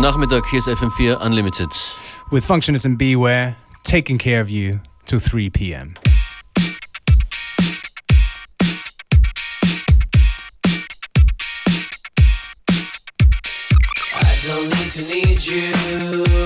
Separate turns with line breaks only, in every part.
Guten Nachmittag, here's FM4 Unlimited.
With Functionist and Beware taking care of you till 3 p.m.
I don't need to need you.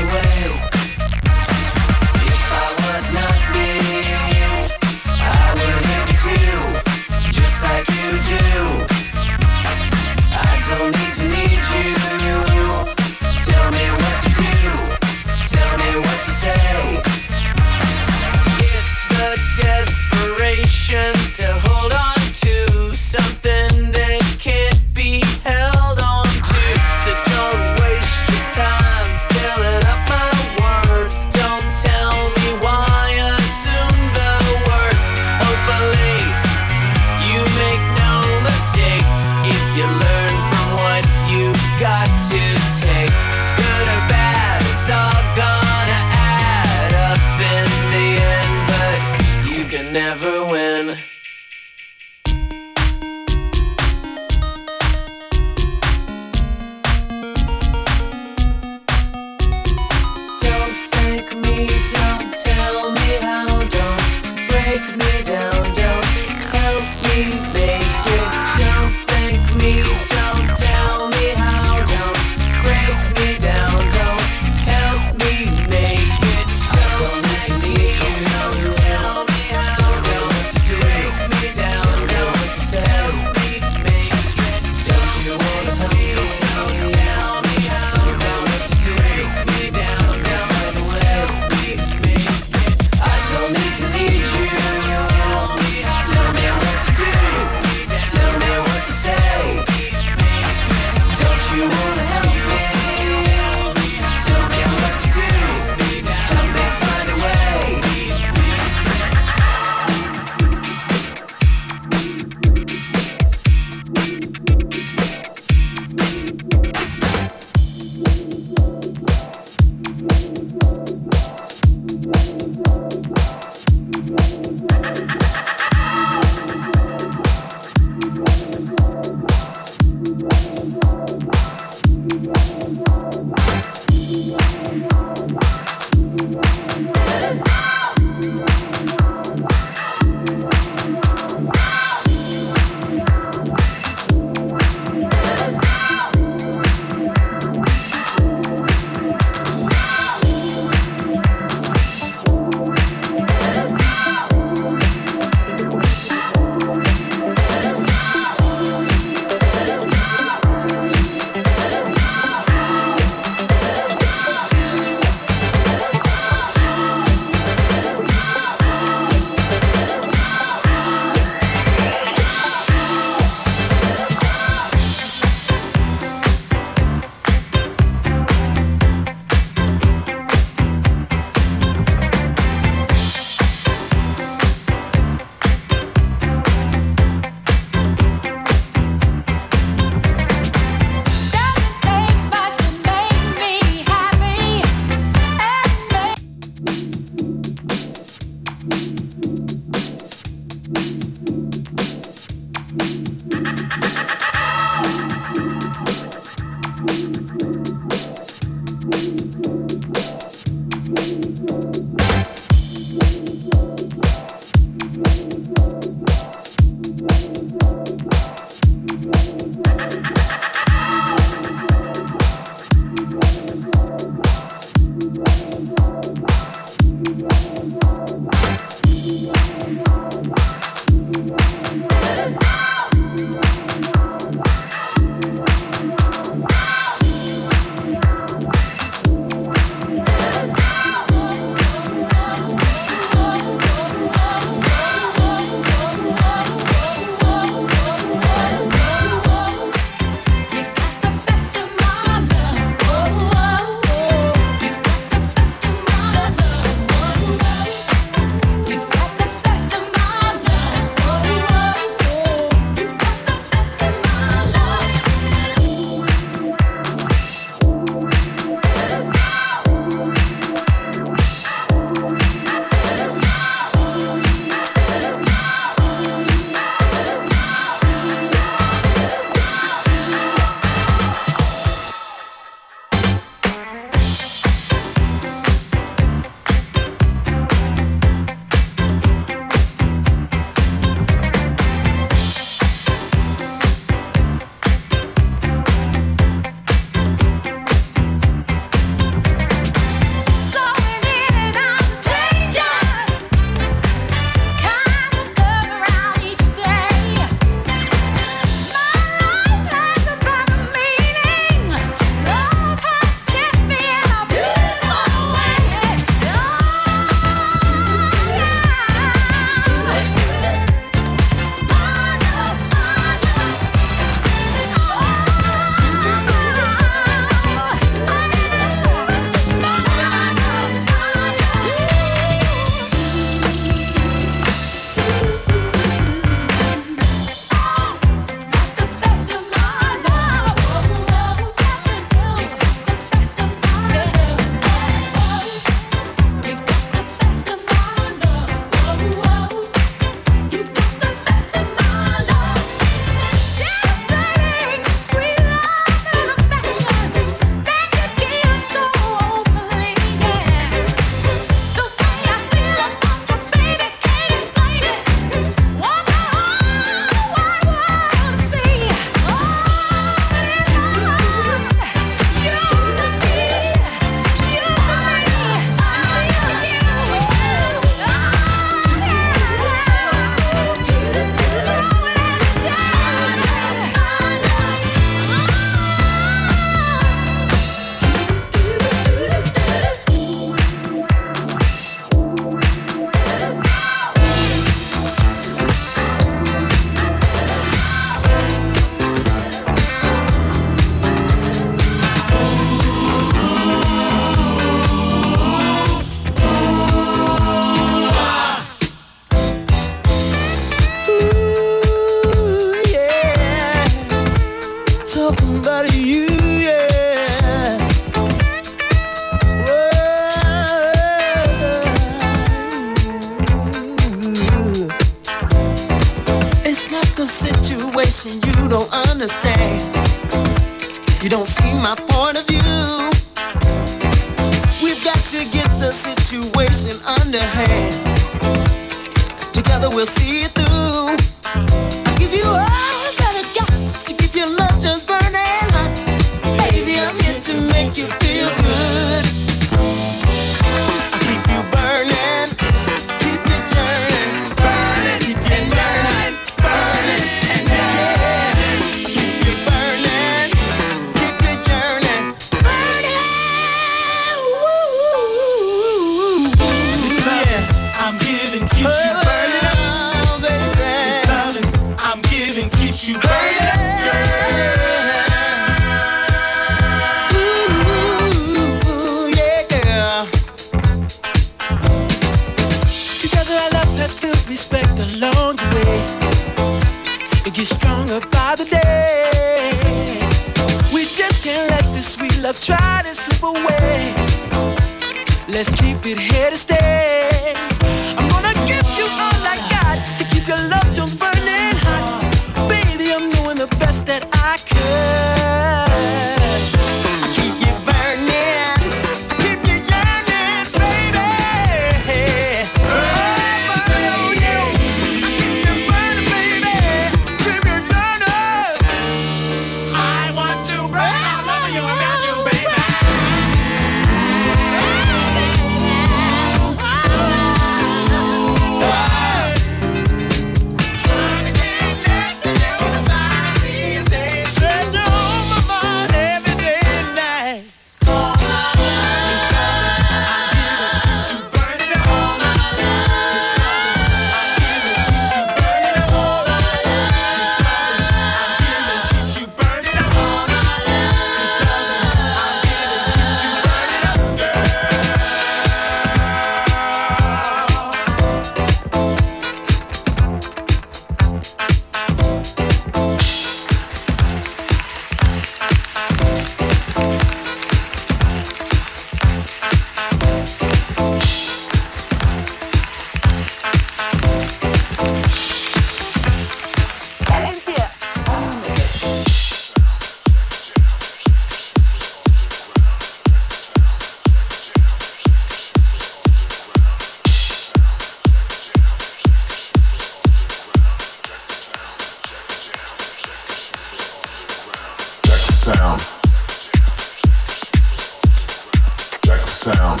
sound.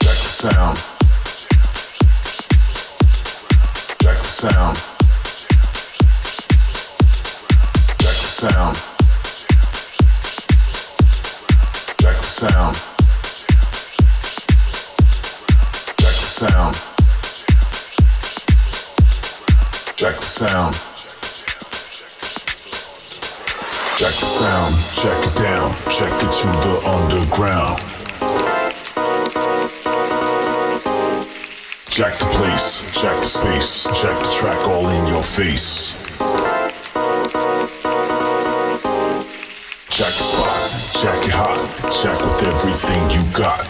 Check the sound. Check the sound. Check the sound. Check the sound. Check the sound. Check the sound. Check the sound, check it down, check it to the underground. Check the place, check the space, check the track all in your face. Check the spot, check it hot, check with everything you got.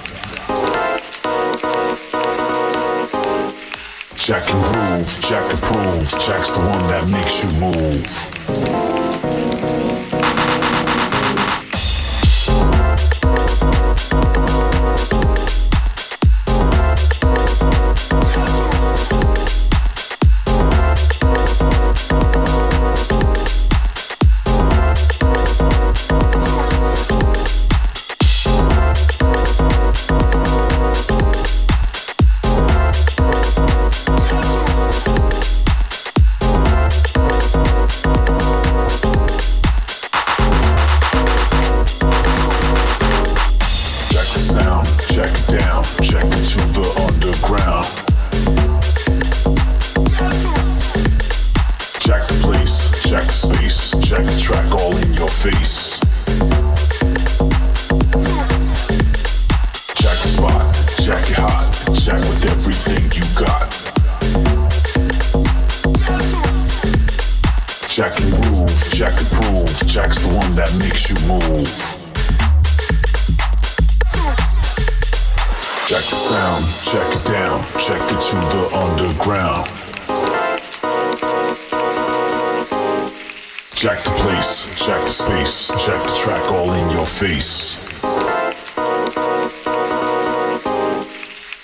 Check and groove, check and prove, check's the one that makes you move. Space, check the track all in your face.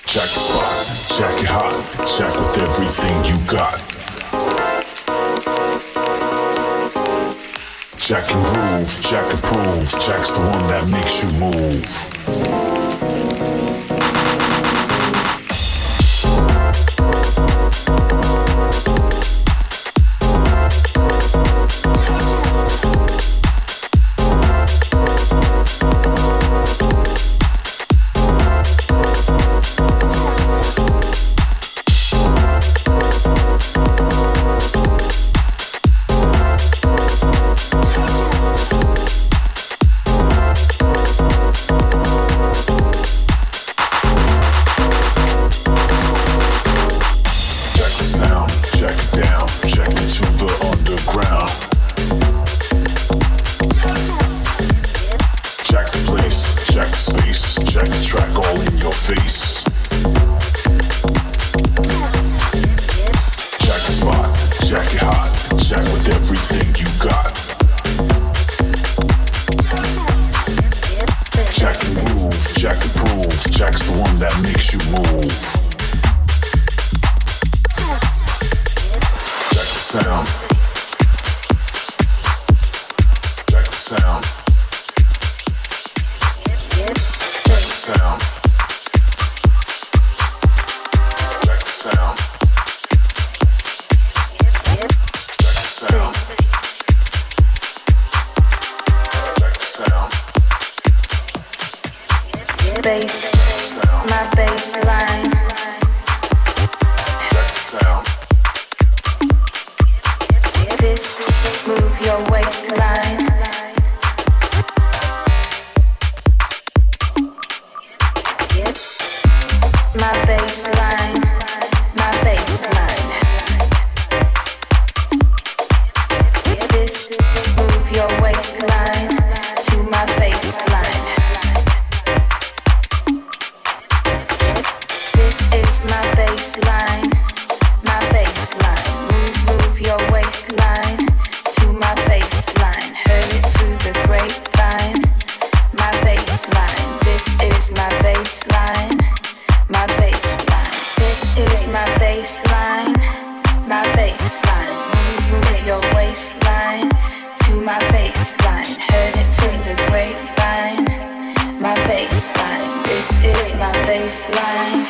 Check the spot, check it hot, check with everything you got. Check and groove, check and prove, check's the one that makes you move. Hot, check with everything
This is my baseline.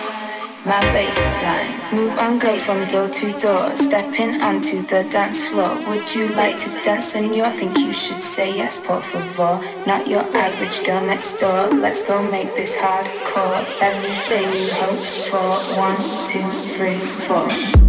My baseline. Move on, go from door to door. Stepping onto the dance floor. Would you like to dance, senor? Think you should say yes, por favor. Not your average girl next door. Let's go make this hardcore. Everything we hoped for. One, two, three, four.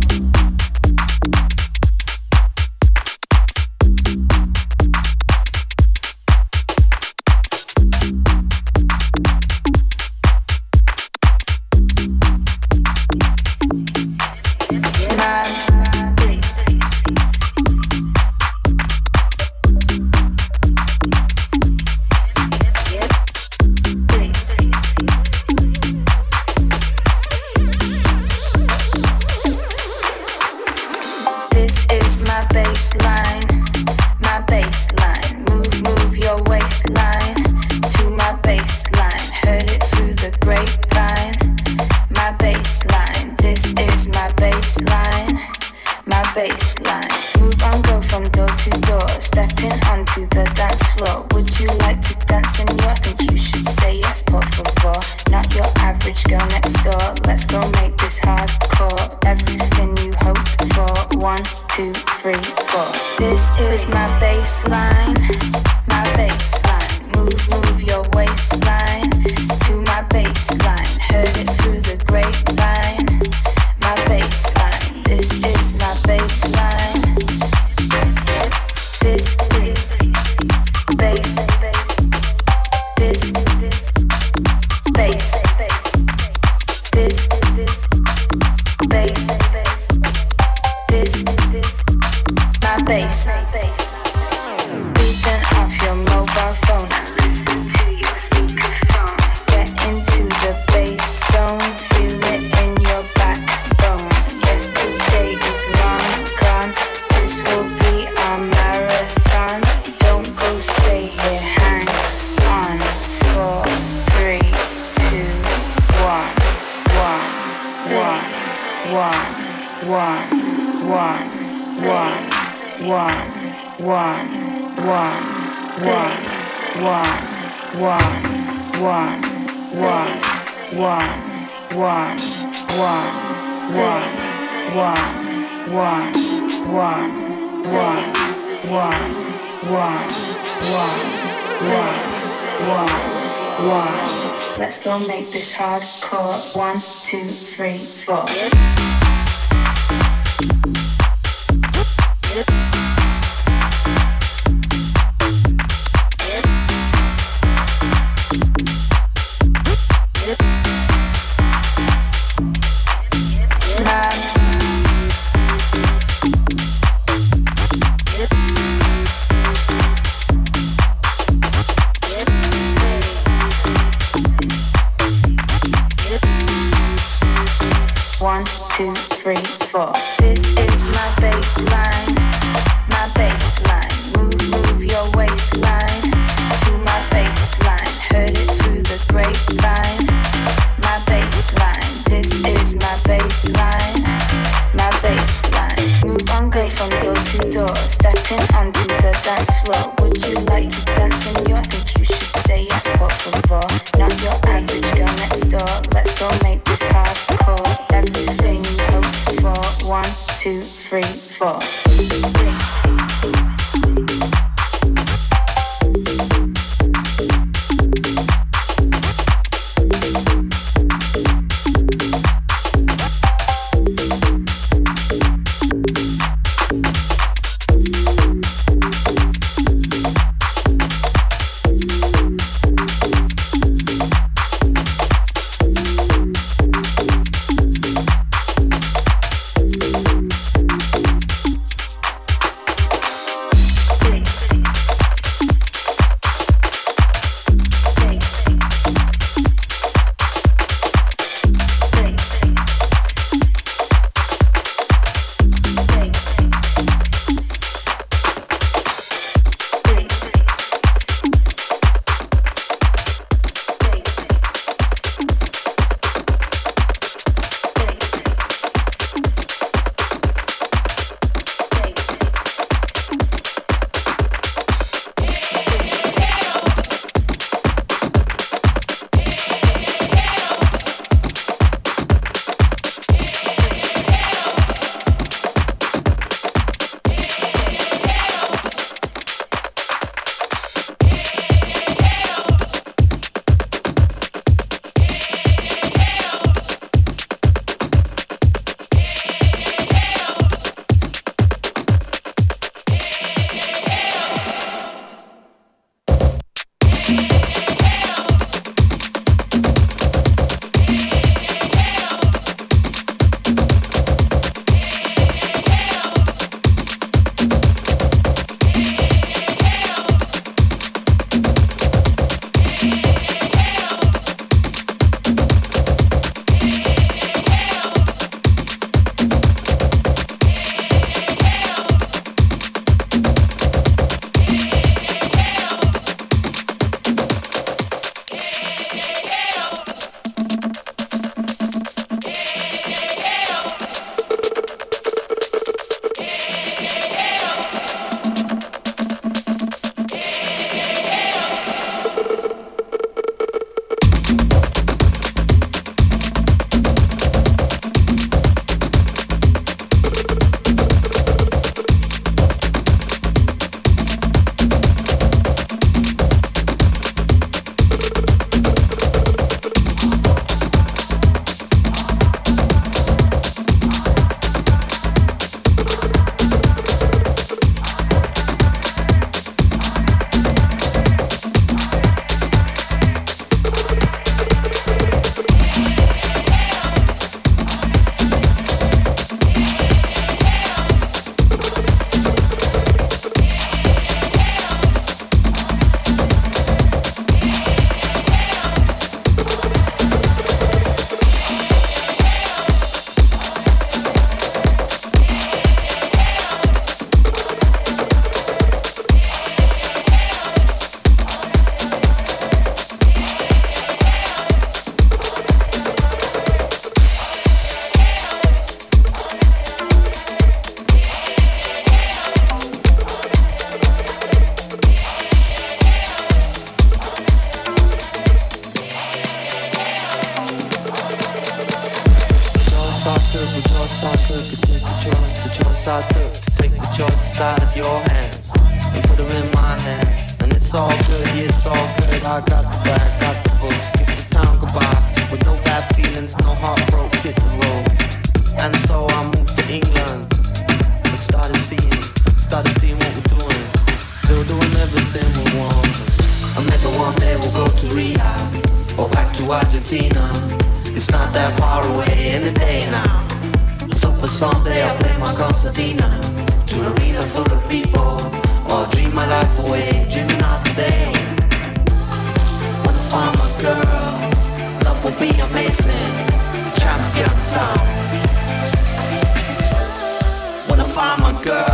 It's my baseline, my baseline. Move, move your waistline.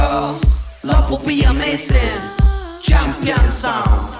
Girl,
love will be amazing, champion sound.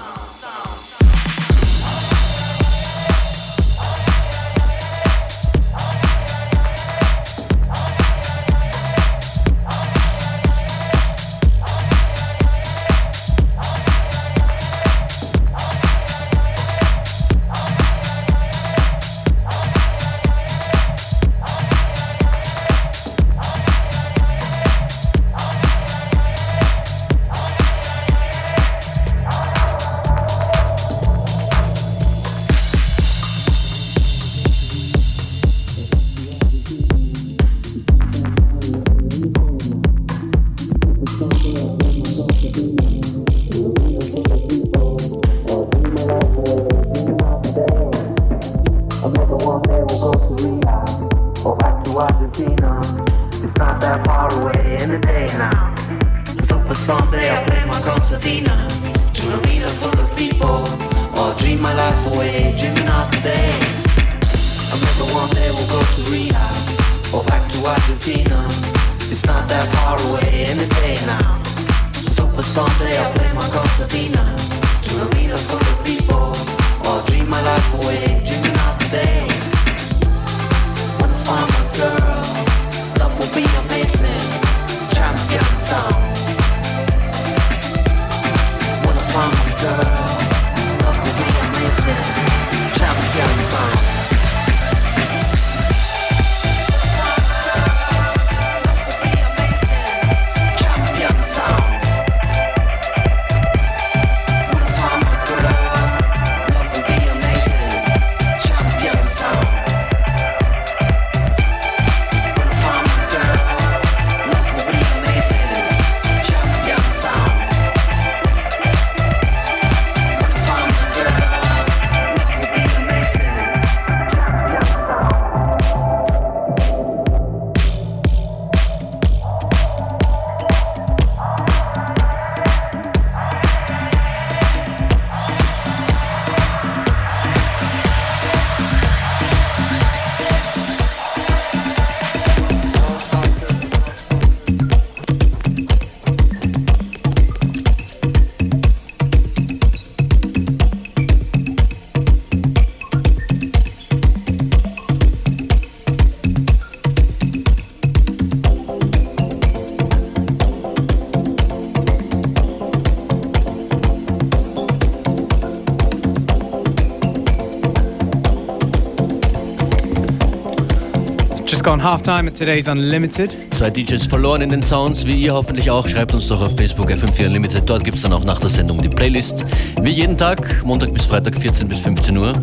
Gone half time at today's Unlimited.
Zwei DJs verloren in den Sounds, wie ihr hoffentlich auch. Schreibt uns doch auf Facebook FM4 Unlimited. Dort gibt es dann auch nach der Sendung die Playlist. Wie jeden Tag, Montag bis Freitag, 14 bis 15 Uhr.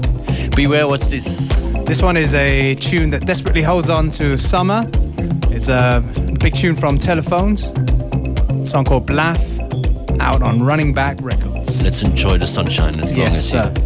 Beware, what's this?
This one is a tune that desperately holds on to summer. It's a big tune from Telephones. A song called Blaff, out on Running Back Records.
Let's enjoy the sunshine as long
yes,
as
sir.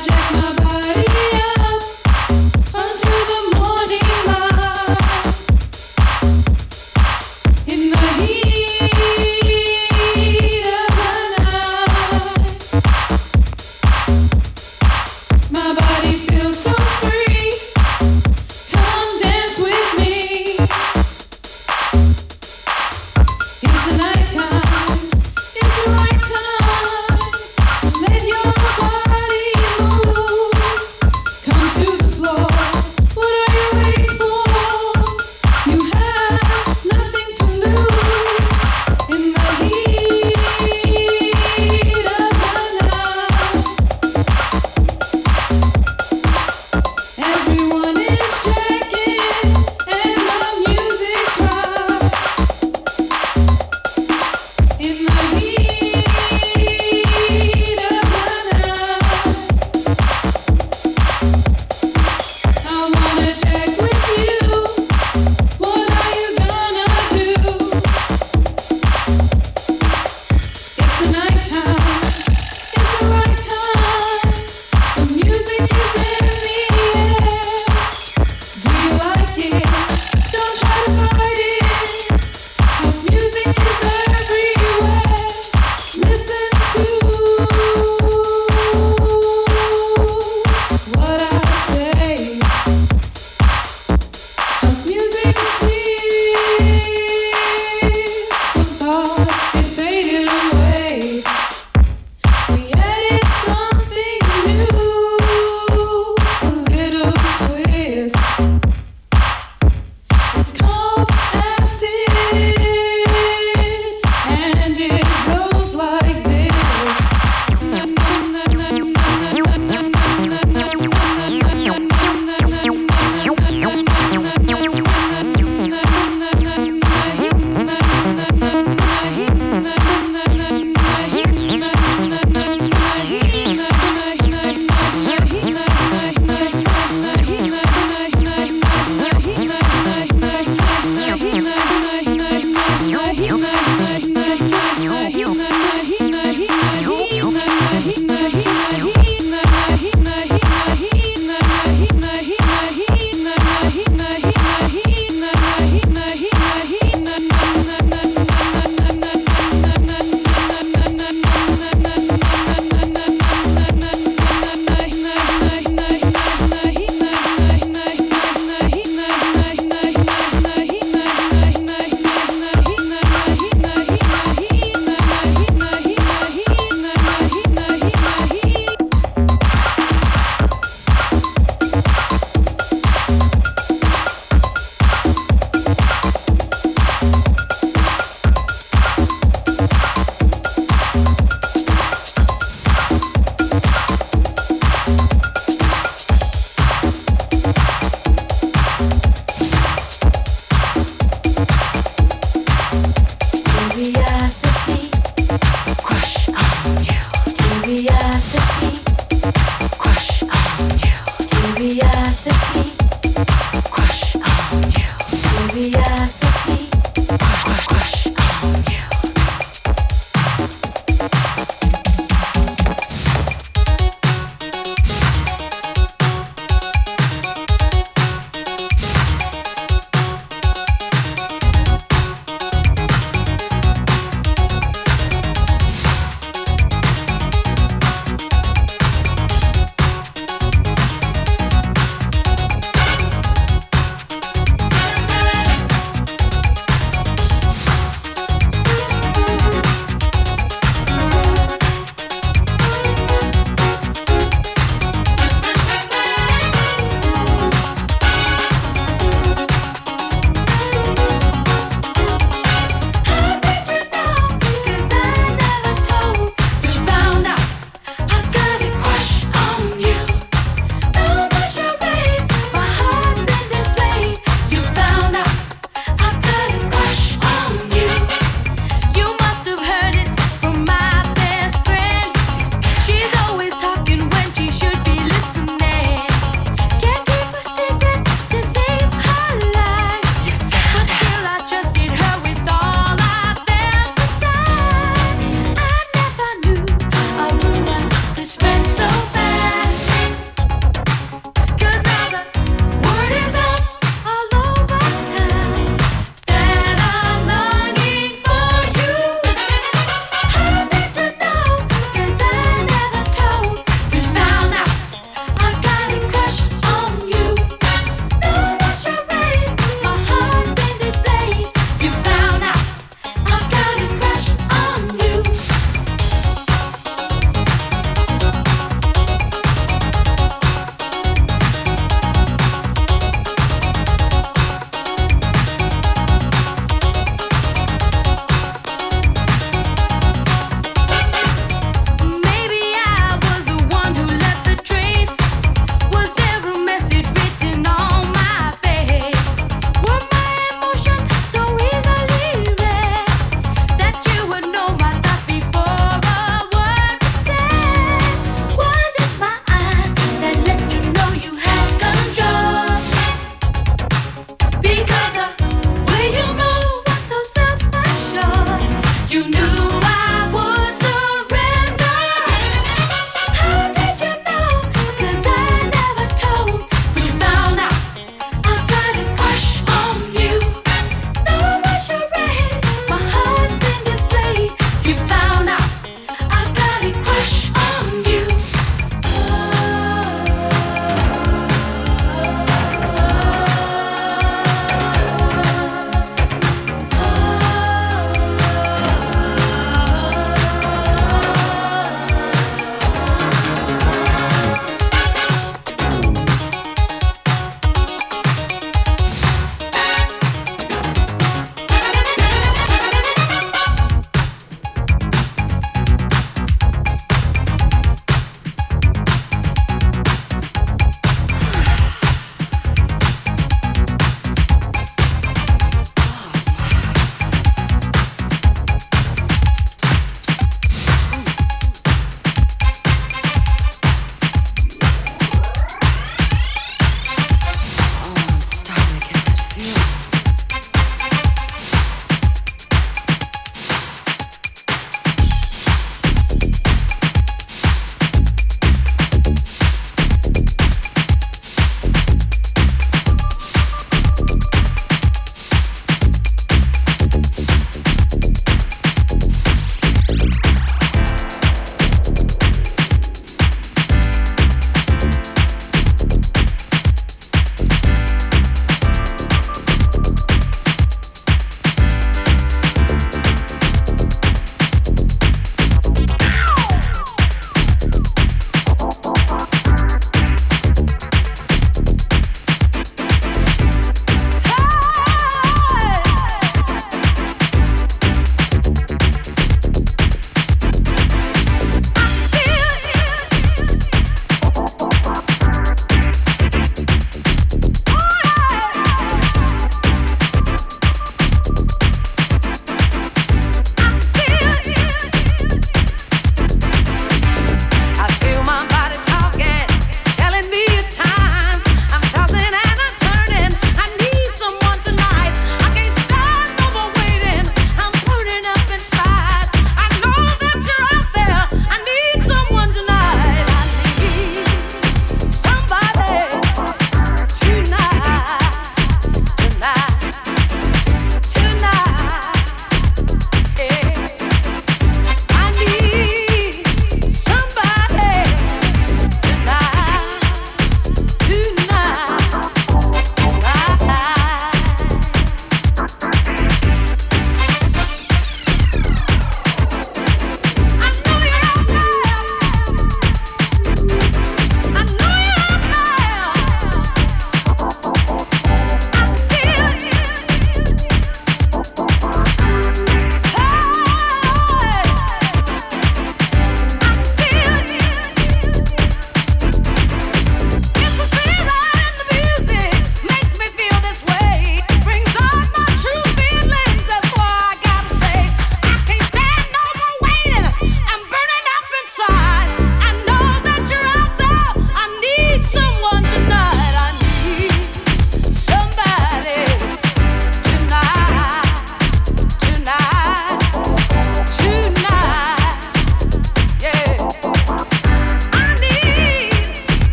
It's the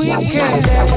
We can dance